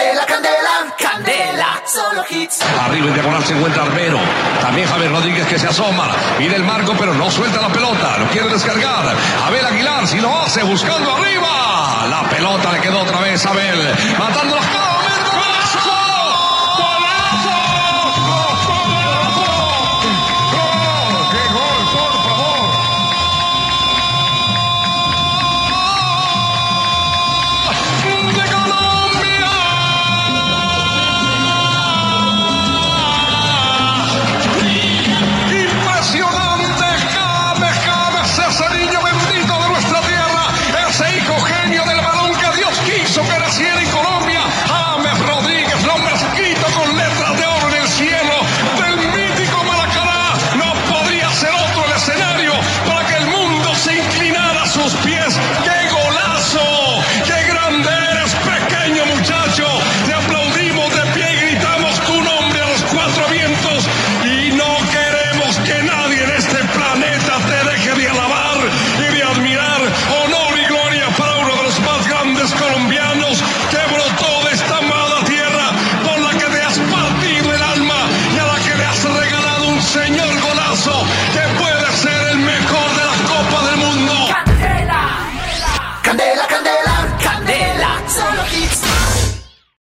Candela, candela, candela, solo hits. Arriba en diagonal se encuentra Armero. También Javier Rodríguez que se asoma. Mira el marco, pero no suelta la pelota. Lo quiere descargar. Abel Aguilar, si lo hace, buscando arriba. La pelota le quedó otra vez a Abel. Matando las Señor golazo.